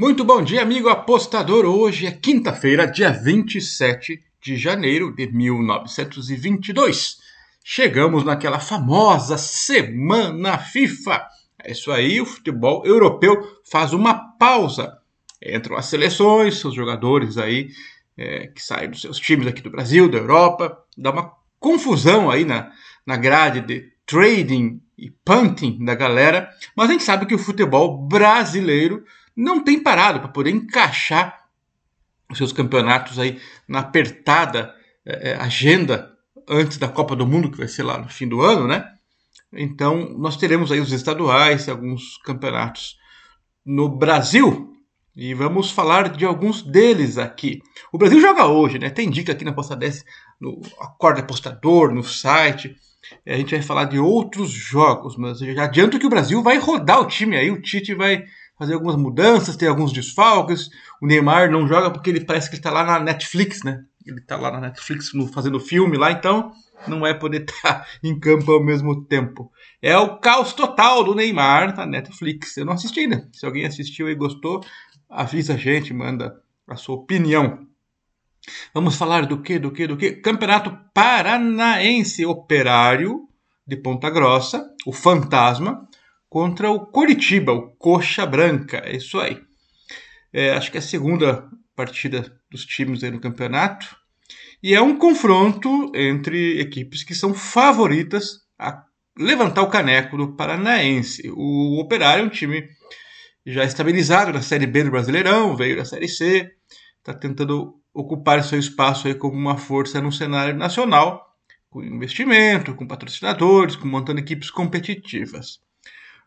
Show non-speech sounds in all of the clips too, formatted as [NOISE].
Muito bom dia, amigo apostador. Hoje é quinta-feira, dia 27 de janeiro de 1922. Chegamos naquela famosa semana FIFA. É isso aí, o futebol europeu faz uma pausa. Entram as seleções, seus jogadores aí é, que saem dos seus times aqui do Brasil, da Europa, dá uma confusão aí na, na grade de trading e punting da galera, mas a gente sabe que o futebol brasileiro não tem parado para poder encaixar os seus campeonatos aí na apertada é, agenda antes da Copa do Mundo, que vai ser lá no fim do ano, né? Então, nós teremos aí os estaduais alguns campeonatos no Brasil. E vamos falar de alguns deles aqui. O Brasil joga hoje, né? Tem dica aqui na Posta 10, no Acorda Apostador, no site. A gente vai falar de outros jogos, mas eu já adianto que o Brasil vai rodar o time aí. O Tite vai fazer algumas mudanças, ter alguns desfalques. O Neymar não joga porque ele parece que está lá na Netflix, né? Ele está lá na Netflix fazendo filme lá, então não vai poder [LAUGHS] estar tá em campo ao mesmo tempo. É o caos total do Neymar na Netflix. Eu não assisti ainda. Se alguém assistiu e gostou, avisa a gente, manda a sua opinião. Vamos falar do que, do que, do que? Campeonato Paranaense Operário de Ponta Grossa, o Fantasma, contra o Coritiba, o Coxa Branca. É isso aí. É, acho que é a segunda partida dos times aí no campeonato. E é um confronto entre equipes que são favoritas a levantar o caneco do Paranaense. O Operário é um time já estabilizado na Série B do Brasileirão, veio da Série C, está tentando ocupar seu espaço aí como uma força no cenário nacional, com investimento, com patrocinadores, com montando equipes competitivas.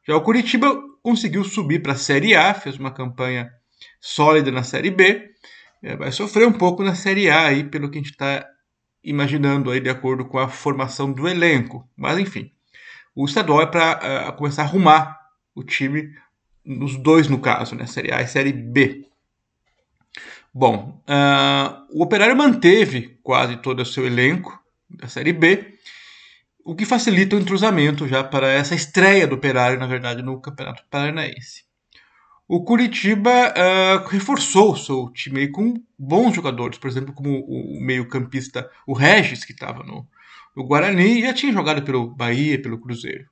Já o Curitiba conseguiu subir para a Série A, fez uma campanha sólida na Série B, é, vai sofrer um pouco na Série A aí, pelo que a gente está imaginando aí de acordo com a formação do elenco. Mas enfim, o estadual é para uh, é, começar a arrumar o time nos dois no caso, né? Série A e Série B. Bom, uh, o Operário manteve quase todo o seu elenco da Série B o que facilita o entrosamento já para essa estreia do Operário, na verdade, no Campeonato Paranaense. O Curitiba uh, reforçou o seu time com bons jogadores, por exemplo, como o meio-campista, o Regis, que estava no, no Guarani já tinha jogado pelo Bahia, pelo Cruzeiro.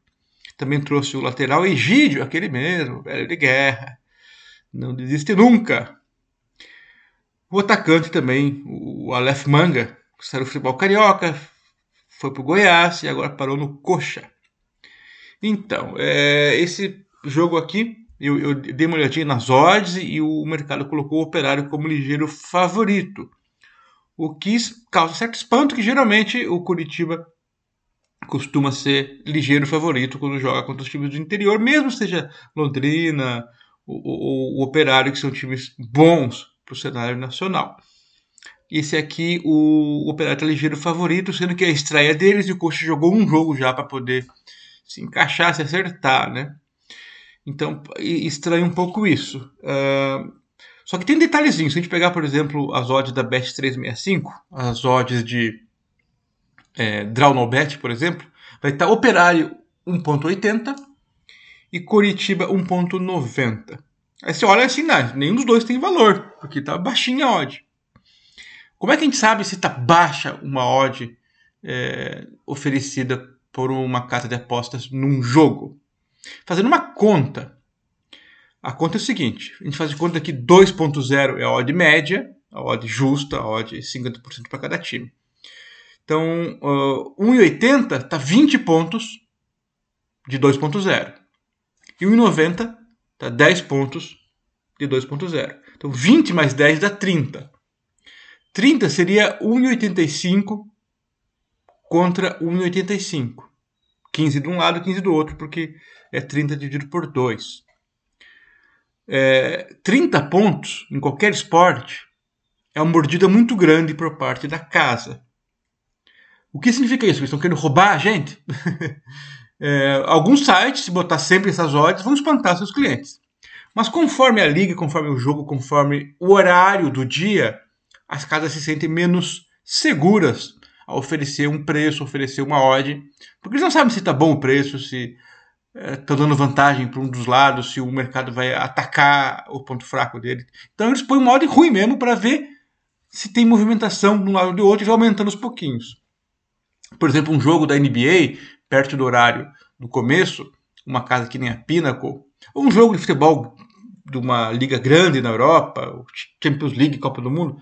Também trouxe o lateral Egídio, aquele mesmo, velho de guerra. Não desiste nunca. O atacante também, o Aleph Manga, que saiu do futebol carioca, foi para o Goiás e agora parou no Coxa. Então, é, esse jogo aqui, eu, eu, dei uma olhadinha nas odds e o mercado colocou o Operário como ligeiro favorito. O que causa certo espanto, que geralmente o Curitiba costuma ser ligeiro favorito quando joga contra os times do interior, mesmo seja Londrina, o, o, o Operário, que são times bons para o cenário nacional. Esse aqui, o, Operário ligeiro favorito, sendo que a estreia deles e o Coxa jogou um jogo já para poder se encaixar, se acertar, né? Então, estranha um pouco isso. Uh, só que tem detalhezinho. Se a gente pegar, por exemplo, as odds da Bet 365, as odds de é, Draw No Bet, por exemplo, vai estar tá Operário 1.80 e Coritiba 1.90. Aí você olha assim, não, nenhum dos dois tem valor, porque tá baixinha a odd. Como é que a gente sabe se está baixa uma odd é, oferecida por uma casa de apostas num jogo? Fazendo uma conta. A conta é o seguinte: a gente faz de conta que 2.0 é a odd média, a odd justa, a odd 50% para cada time. Então, uh, 1,80 está 20 pontos de 2.0. E 1,90 está 10 pontos de 2.0. Então, 20 mais 10 dá 30. 30 seria 1,85 contra 1,85. 15 de um lado, 15 do outro, porque é 30 dividido por 2. É, 30 pontos em qualquer esporte é uma mordida muito grande por parte da casa. O que significa isso? Eles estão querendo roubar a gente? [LAUGHS] é, alguns sites, se botar sempre essas odds, vão espantar seus clientes. Mas conforme a liga, conforme o jogo, conforme o horário do dia, as casas se sentem menos seguras a oferecer um preço, oferecer uma odd, porque eles não sabem se está bom o preço, se estão dando vantagem para um dos lados, se o mercado vai atacar o ponto fraco dele. Então eles põem uma ordem ruim mesmo para ver se tem movimentação de um lado ou do outro e vai aumentando aos pouquinhos. Por exemplo, um jogo da NBA, perto do horário do começo, uma casa que nem a Pinnacle, ou um jogo de futebol de uma liga grande na Europa, Champions League, Copa do Mundo,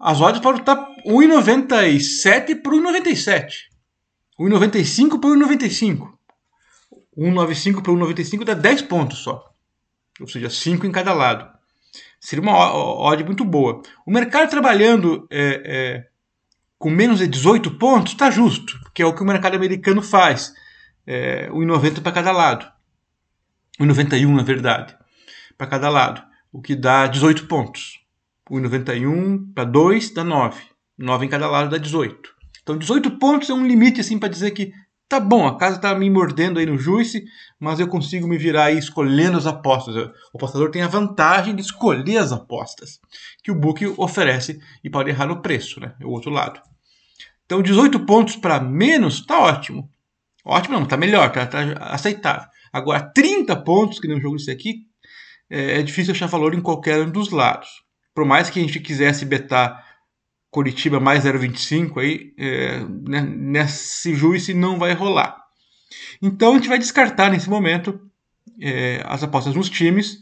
as odds podem estar 1,97 por 1,97. 1,95 por 1,95. 1,95 por 1,95 dá 10 pontos só. Ou seja, 5 em cada lado. Seria uma odd muito boa. O mercado trabalhando é, é, com menos de 18 pontos está justo, que é o que o mercado americano faz. É, 1,90 para cada lado. 1,91 na verdade, para cada lado. O que dá 18 pontos. 1,91 para 2 dá 9. 9 em cada lado dá 18. Então 18 pontos é um limite assim para dizer que tá bom, a casa tá me mordendo aí no juice, mas eu consigo me virar aí escolhendo as apostas. O apostador tem a vantagem de escolher as apostas que o book oferece e pode errar no preço, né? É o outro lado. Então 18 pontos para menos tá ótimo. Ótimo não, tá melhor, tá, tá aceitável. Agora 30 pontos, que nem um jogo desse aqui, é, é difícil achar valor em qualquer um dos lados. Por mais que a gente quisesse betar Curitiba mais 0,25 aí, é, né, nesse juízo não vai rolar. Então a gente vai descartar nesse momento é, as apostas nos times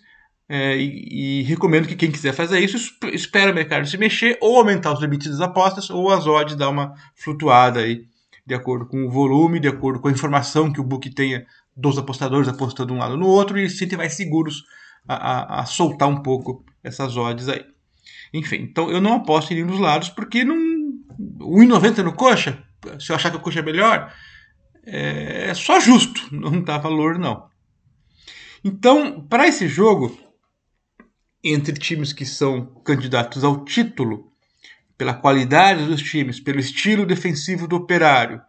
é, e, e, recomendo que quem quiser fazer isso espera o mercado se mexer ou aumentar os limites das apostas ou as odds dar uma flutuada aí de acordo com o volume, de acordo com a informação que o book tenha dos apostadores apostando um lado no outro e se tiver seguros a, a, a soltar um pouco essas odds aí. Enfim, então eu não aposto em nenhum dos lados porque não. 1,90 no coxa, se eu achar que o coxa é melhor, é só justo, [LAUGHS] não dá valor não. Então, para esse jogo, entre times que são candidatos ao título, pela qualidade dos times, pelo estilo defensivo do operário,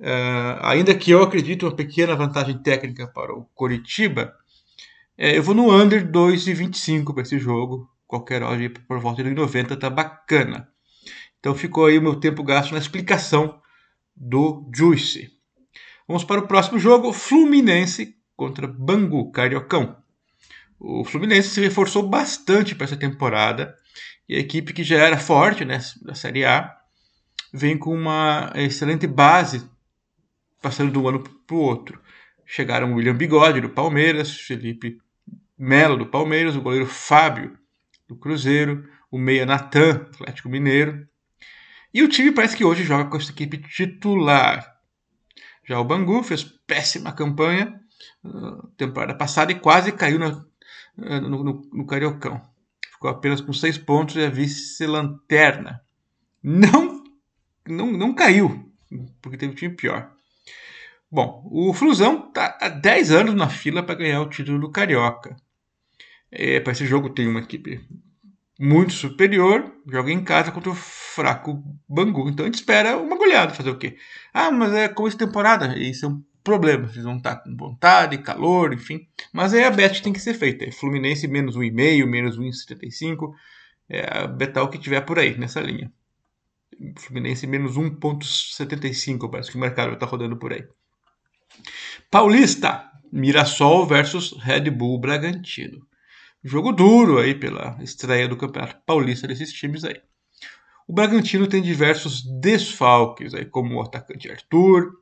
uh, ainda que eu acredito uma pequena vantagem técnica para o Coritiba, é, eu vou no under 2,25 para esse jogo qualquer hora por volta de 90 tá bacana. Então ficou aí o meu tempo gasto na explicação do Juice. Vamos para o próximo jogo, Fluminense contra Bangu, Cariocão. O Fluminense se reforçou bastante para essa temporada e a equipe que já era forte né, da Série A vem com uma excelente base passando de um ano para o outro. Chegaram William Bigode do Palmeiras, Felipe Melo do Palmeiras, o goleiro Fábio do Cruzeiro, o meia Natan, Atlético Mineiro. E o time parece que hoje joga com essa equipe titular. Já o Bangu fez péssima campanha uh, temporada passada e quase caiu na, uh, no, no, no, Cariocão. Ficou apenas com seis pontos e a vice-lanterna. Não, não, não caiu, porque teve um time pior. Bom, o Flusão está há 10 anos na fila para ganhar o título do Carioca. É, para esse jogo tem uma equipe muito superior, joga em casa contra o fraco Bangu. Então a gente espera uma goleada, fazer o quê? Ah, mas é como essa temporada, isso é um problema, vocês vão estar com vontade, calor, enfim. Mas é a bet que tem que ser feita. É Fluminense menos 1,5, menos 1,75. É a betal que tiver por aí, nessa linha. Fluminense menos 1,75, parece que o mercado está rodando por aí. Paulista, Mirassol versus Red Bull Bragantino. Jogo duro aí pela estreia do Campeonato Paulista desses times aí. O Bragantino tem diversos desfalques, aí, como o atacante Arthur.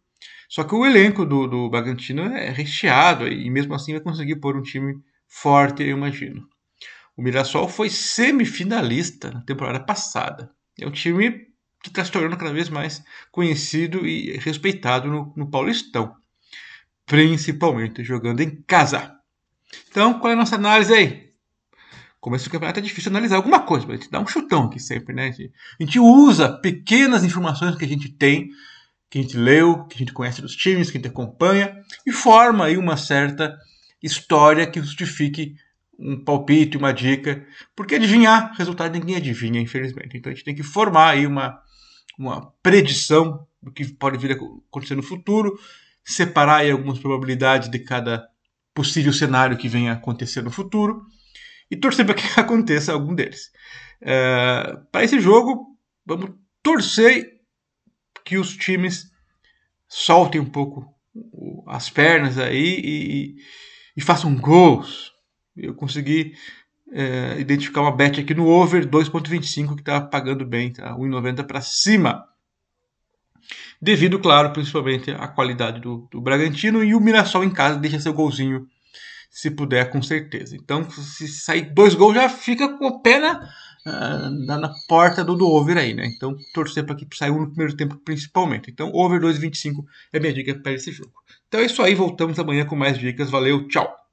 Só que o elenco do, do Bragantino é recheado e mesmo assim vai conseguir pôr um time forte, eu imagino. O Mirassol foi semifinalista na temporada passada. É um time que está se tornando cada vez mais conhecido e respeitado no, no Paulistão, principalmente jogando em casa. Então, qual é a nossa análise aí? Começo do campeonato é difícil analisar alguma coisa, mas a gente dá um chutão aqui sempre, né? A gente usa pequenas informações que a gente tem, que a gente leu, que a gente conhece dos times, que a gente acompanha, e forma aí uma certa história que justifique um palpite, uma dica, porque adivinhar resultado ninguém adivinha, infelizmente. Então a gente tem que formar aí uma, uma predição do que pode vir a acontecer no futuro, separar aí algumas probabilidades de cada possível cenário que venha a acontecer no futuro e torcer para que [LAUGHS] aconteça algum deles. É, para esse jogo, vamos torcer que os times soltem um pouco as pernas aí e, e façam gols. Eu consegui é, identificar uma bet aqui no over 2.25 que está pagando bem, tá? 1,90 para cima. Devido, claro, principalmente à qualidade do, do Bragantino e o Mirassol em casa deixa seu golzinho se puder, com certeza. Então, se sair dois gols, já fica com o pé na, na, na porta do, do over aí, né? Então, torcer para que saia um no primeiro tempo, principalmente. Então, over 2,25 é minha dica para esse jogo. Então é isso aí, voltamos amanhã com mais dicas. Valeu, tchau!